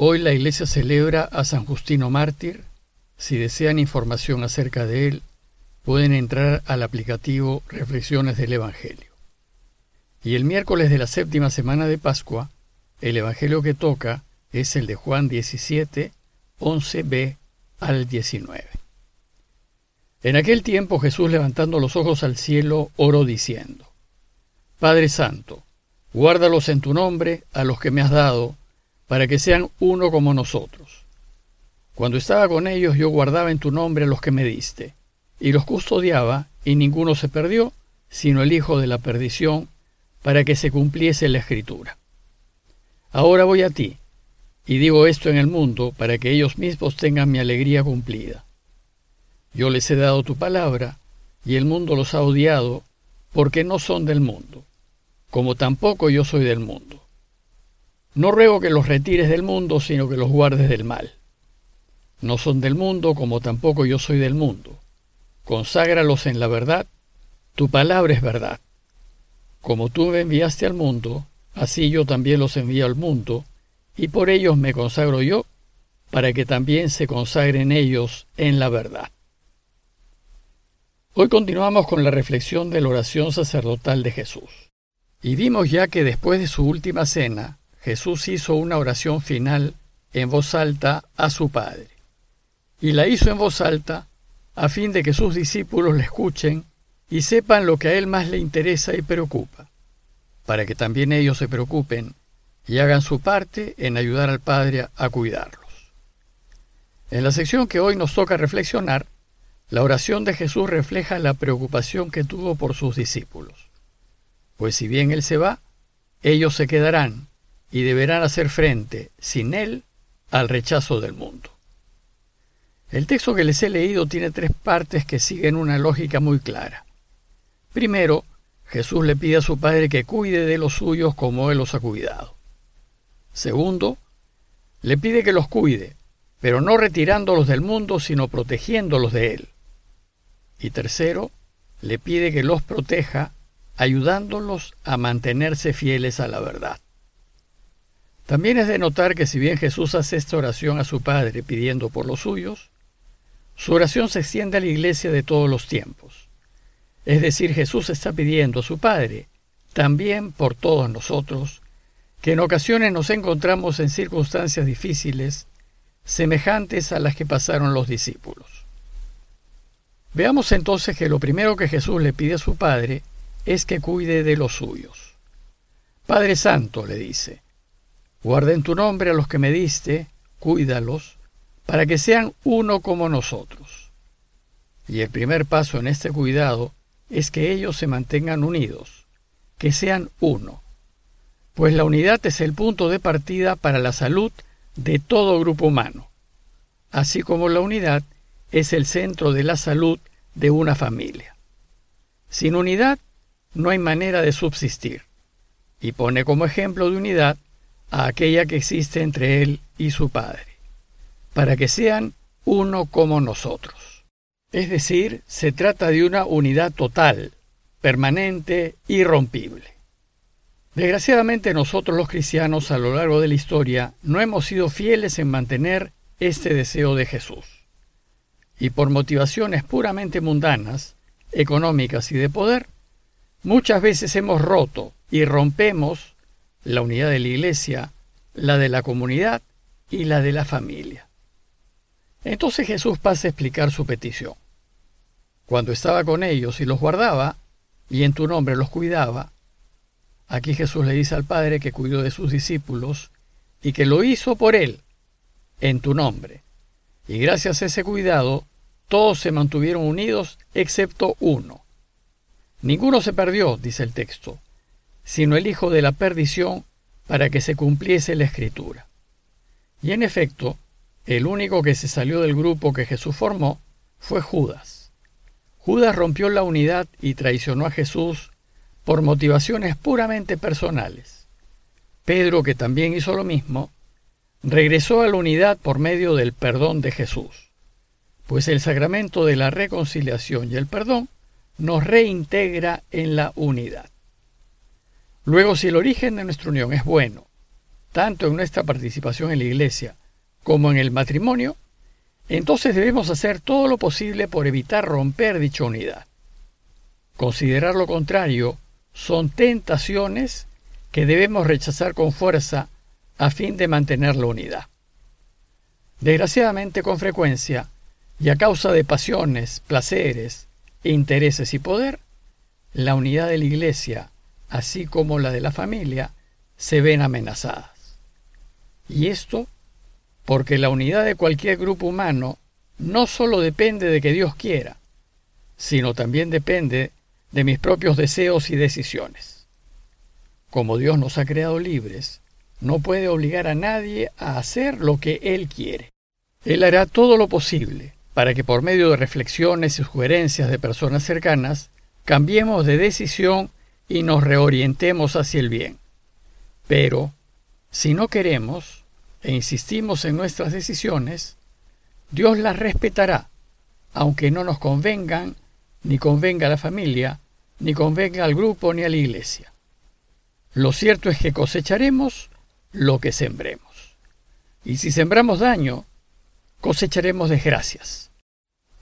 Hoy la iglesia celebra a San Justino Mártir. Si desean información acerca de él, pueden entrar al aplicativo Reflexiones del Evangelio. Y el miércoles de la séptima semana de Pascua, el Evangelio que toca es el de Juan 17, 11b al 19. En aquel tiempo Jesús levantando los ojos al cielo oró diciendo, Padre Santo, guárdalos en tu nombre a los que me has dado, para que sean uno como nosotros. Cuando estaba con ellos yo guardaba en tu nombre los que me diste, y los custodiaba, y ninguno se perdió, sino el Hijo de la perdición, para que se cumpliese la escritura. Ahora voy a ti, y digo esto en el mundo, para que ellos mismos tengan mi alegría cumplida. Yo les he dado tu palabra, y el mundo los ha odiado, porque no son del mundo, como tampoco yo soy del mundo. No ruego que los retires del mundo, sino que los guardes del mal. No son del mundo, como tampoco yo soy del mundo. Conságralos en la verdad, tu palabra es verdad. Como tú me enviaste al mundo, así yo también los envío al mundo, y por ellos me consagro yo, para que también se consagren ellos en la verdad. Hoy continuamos con la reflexión de la oración sacerdotal de Jesús. Y vimos ya que después de su última cena, Jesús hizo una oración final en voz alta a su Padre. Y la hizo en voz alta a fin de que sus discípulos le escuchen y sepan lo que a él más le interesa y preocupa, para que también ellos se preocupen y hagan su parte en ayudar al Padre a cuidarlos. En la sección que hoy nos toca reflexionar, la oración de Jesús refleja la preocupación que tuvo por sus discípulos. Pues si bien Él se va, ellos se quedarán y deberán hacer frente, sin él, al rechazo del mundo. El texto que les he leído tiene tres partes que siguen una lógica muy clara. Primero, Jesús le pide a su Padre que cuide de los suyos como Él los ha cuidado. Segundo, le pide que los cuide, pero no retirándolos del mundo, sino protegiéndolos de Él. Y tercero, le pide que los proteja, ayudándolos a mantenerse fieles a la verdad. También es de notar que si bien Jesús hace esta oración a su Padre pidiendo por los suyos, su oración se extiende a la iglesia de todos los tiempos. Es decir, Jesús está pidiendo a su Padre, también por todos nosotros, que en ocasiones nos encontramos en circunstancias difíciles, semejantes a las que pasaron los discípulos. Veamos entonces que lo primero que Jesús le pide a su Padre es que cuide de los suyos. Padre Santo, le dice, Guarda en tu nombre a los que me diste, cuídalos, para que sean uno como nosotros. Y el primer paso en este cuidado es que ellos se mantengan unidos, que sean uno, pues la unidad es el punto de partida para la salud de todo grupo humano, así como la unidad es el centro de la salud de una familia. Sin unidad no hay manera de subsistir, y pone como ejemplo de unidad a aquella que existe entre Él y su Padre, para que sean uno como nosotros. Es decir, se trata de una unidad total, permanente, irrompible. Desgraciadamente nosotros los cristianos a lo largo de la historia no hemos sido fieles en mantener este deseo de Jesús. Y por motivaciones puramente mundanas, económicas y de poder, muchas veces hemos roto y rompemos la unidad de la iglesia, la de la comunidad y la de la familia. Entonces Jesús pasa a explicar su petición. Cuando estaba con ellos y los guardaba, y en tu nombre los cuidaba, aquí Jesús le dice al Padre que cuidó de sus discípulos y que lo hizo por él, en tu nombre. Y gracias a ese cuidado, todos se mantuvieron unidos excepto uno. Ninguno se perdió, dice el texto, sino el hijo de la perdición, para que se cumpliese la escritura. Y en efecto, el único que se salió del grupo que Jesús formó fue Judas. Judas rompió la unidad y traicionó a Jesús por motivaciones puramente personales. Pedro, que también hizo lo mismo, regresó a la unidad por medio del perdón de Jesús, pues el sacramento de la reconciliación y el perdón nos reintegra en la unidad. Luego, si el origen de nuestra unión es bueno tanto en nuestra participación en la Iglesia como en el matrimonio, entonces debemos hacer todo lo posible por evitar romper dicha unidad. Considerar lo contrario son tentaciones que debemos rechazar con fuerza a fin de mantener la unidad. Desgraciadamente, con frecuencia, y a causa de pasiones, placeres, intereses y poder, la unidad de la Iglesia, así como la de la familia, se ven amenazadas. Y esto porque la unidad de cualquier grupo humano no solo depende de que Dios quiera, sino también depende de mis propios deseos y decisiones. Como Dios nos ha creado libres, no puede obligar a nadie a hacer lo que Él quiere. Él hará todo lo posible para que por medio de reflexiones y sugerencias de personas cercanas, cambiemos de decisión y nos reorientemos hacia el bien. Pero, si no queremos e insistimos en nuestras decisiones, Dios las respetará, aunque no nos convengan, ni convenga a la familia, ni convenga al grupo ni a la iglesia. Lo cierto es que cosecharemos lo que sembremos. Y si sembramos daño, cosecharemos desgracias,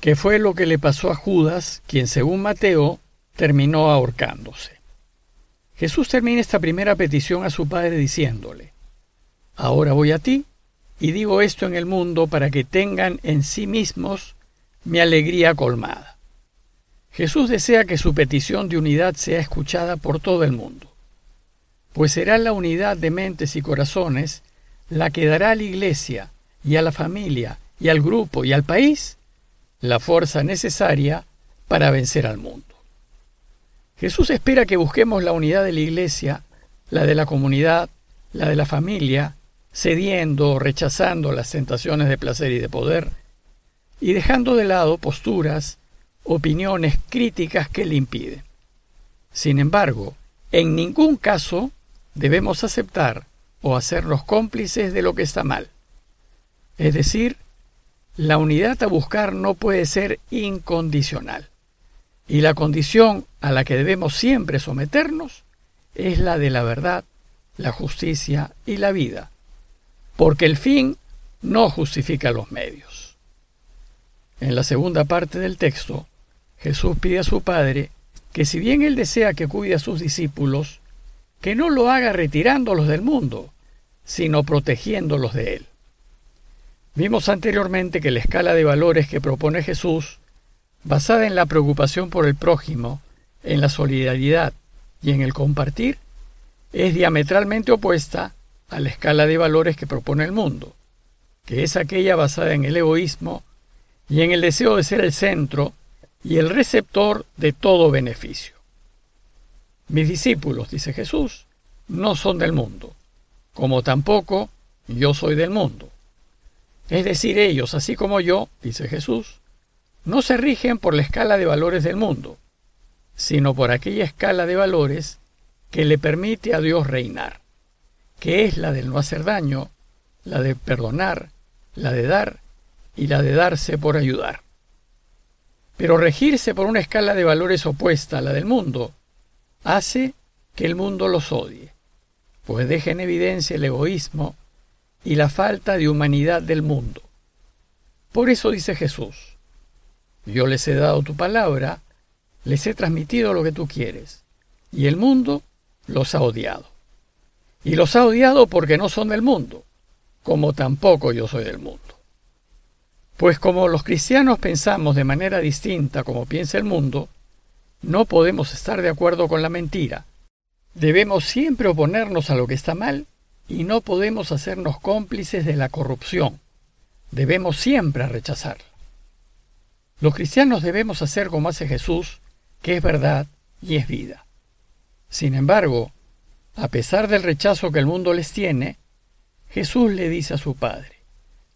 que fue lo que le pasó a Judas, quien según Mateo terminó ahorcándose. Jesús termina esta primera petición a su Padre diciéndole, Ahora voy a ti y digo esto en el mundo para que tengan en sí mismos mi alegría colmada. Jesús desea que su petición de unidad sea escuchada por todo el mundo, pues será la unidad de mentes y corazones la que dará a la Iglesia y a la familia y al grupo y al país la fuerza necesaria para vencer al mundo. Jesús espera que busquemos la unidad de la Iglesia, la de la comunidad, la de la familia, cediendo o rechazando las tentaciones de placer y de poder, y dejando de lado posturas, opiniones críticas que le impiden. Sin embargo, en ningún caso debemos aceptar o hacernos cómplices de lo que está mal. Es decir, la unidad a buscar no puede ser incondicional. Y la condición a la que debemos siempre someternos es la de la verdad, la justicia y la vida, porque el fin no justifica los medios. En la segunda parte del texto, Jesús pide a su Padre que si bien Él desea que cuide a sus discípulos, que no lo haga retirándolos del mundo, sino protegiéndolos de Él. Vimos anteriormente que la escala de valores que propone Jesús, basada en la preocupación por el prójimo, en la solidaridad y en el compartir, es diametralmente opuesta a la escala de valores que propone el mundo, que es aquella basada en el egoísmo y en el deseo de ser el centro y el receptor de todo beneficio. Mis discípulos, dice Jesús, no son del mundo, como tampoco yo soy del mundo. Es decir, ellos, así como yo, dice Jesús, no se rigen por la escala de valores del mundo, sino por aquella escala de valores que le permite a Dios reinar que es la del no hacer daño, la de perdonar, la de dar y la de darse por ayudar. Pero regirse por una escala de valores opuesta a la del mundo hace que el mundo los odie, pues deja en evidencia el egoísmo y la falta de humanidad del mundo. Por eso dice Jesús, yo les he dado tu palabra, les he transmitido lo que tú quieres, y el mundo los ha odiado. Y los ha odiado porque no son del mundo, como tampoco yo soy del mundo. Pues como los cristianos pensamos de manera distinta como piensa el mundo, no podemos estar de acuerdo con la mentira. Debemos siempre oponernos a lo que está mal y no podemos hacernos cómplices de la corrupción. Debemos siempre rechazarla. Los cristianos debemos hacer como hace Jesús, que es verdad y es vida. Sin embargo, a pesar del rechazo que el mundo les tiene, Jesús le dice a su Padre,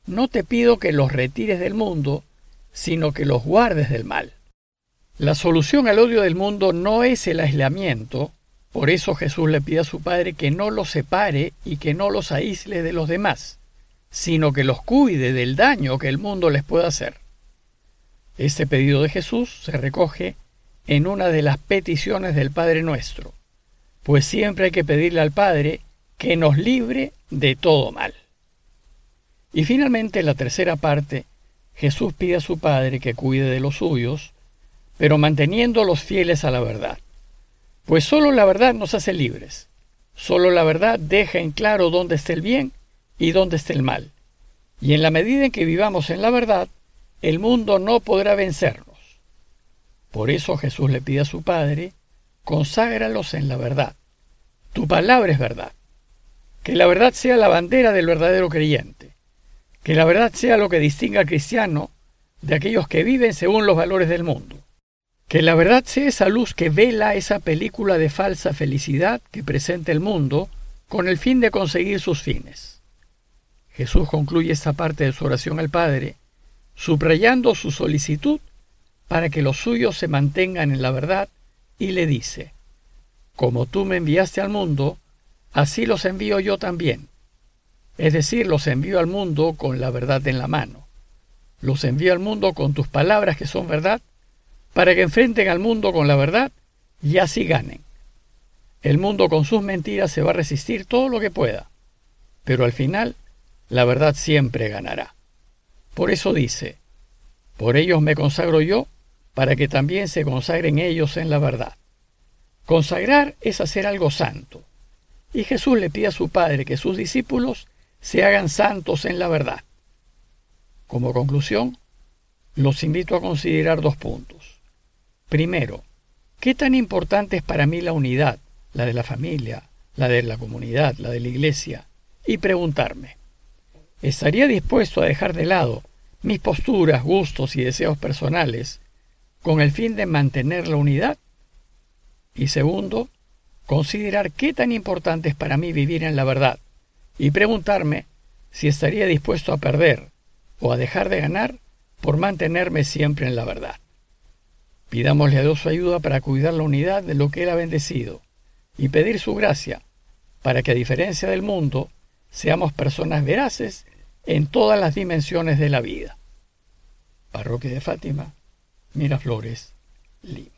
no te pido que los retires del mundo, sino que los guardes del mal. La solución al odio del mundo no es el aislamiento, por eso Jesús le pide a su Padre que no los separe y que no los aísle de los demás, sino que los cuide del daño que el mundo les pueda hacer. Este pedido de Jesús se recoge en una de las peticiones del Padre nuestro pues siempre hay que pedirle al Padre que nos libre de todo mal. Y finalmente, en la tercera parte, Jesús pide a su Padre que cuide de los suyos, pero manteniéndolos fieles a la verdad. Pues solo la verdad nos hace libres. Solo la verdad deja en claro dónde está el bien y dónde está el mal. Y en la medida en que vivamos en la verdad, el mundo no podrá vencernos. Por eso Jesús le pide a su Padre, conságralos en la verdad. Tu palabra es verdad. Que la verdad sea la bandera del verdadero creyente. Que la verdad sea lo que distinga al cristiano de aquellos que viven según los valores del mundo. Que la verdad sea esa luz que vela esa película de falsa felicidad que presenta el mundo con el fin de conseguir sus fines. Jesús concluye esta parte de su oración al Padre, subrayando su solicitud para que los suyos se mantengan en la verdad, y le dice, Como tú me enviaste al mundo, así los envío yo también. Es decir, los envío al mundo con la verdad en la mano. Los envío al mundo con tus palabras que son verdad, para que enfrenten al mundo con la verdad y así ganen. El mundo con sus mentiras se va a resistir todo lo que pueda, pero al final la verdad siempre ganará. Por eso dice, por ellos me consagro yo, para que también se consagren ellos en la verdad. Consagrar es hacer algo santo. Y Jesús le pide a su Padre que sus discípulos se hagan santos en la verdad. Como conclusión, los invito a considerar dos puntos. Primero, ¿qué tan importante es para mí la unidad, la de la familia, la de la comunidad, la de la iglesia? Y preguntarme, estaría dispuesto a dejar de lado mis posturas, gustos y deseos personales con el fin de mantener la unidad. Y segundo, considerar qué tan importante es para mí vivir en la verdad y preguntarme si estaría dispuesto a perder o a dejar de ganar por mantenerme siempre en la verdad. Pidámosle a Dios su ayuda para cuidar la unidad de lo que Él ha bendecido y pedir su gracia para que a diferencia del mundo seamos personas veraces en todas las dimensiones de la vida. Parroquia de Fátima, Miraflores, Lima.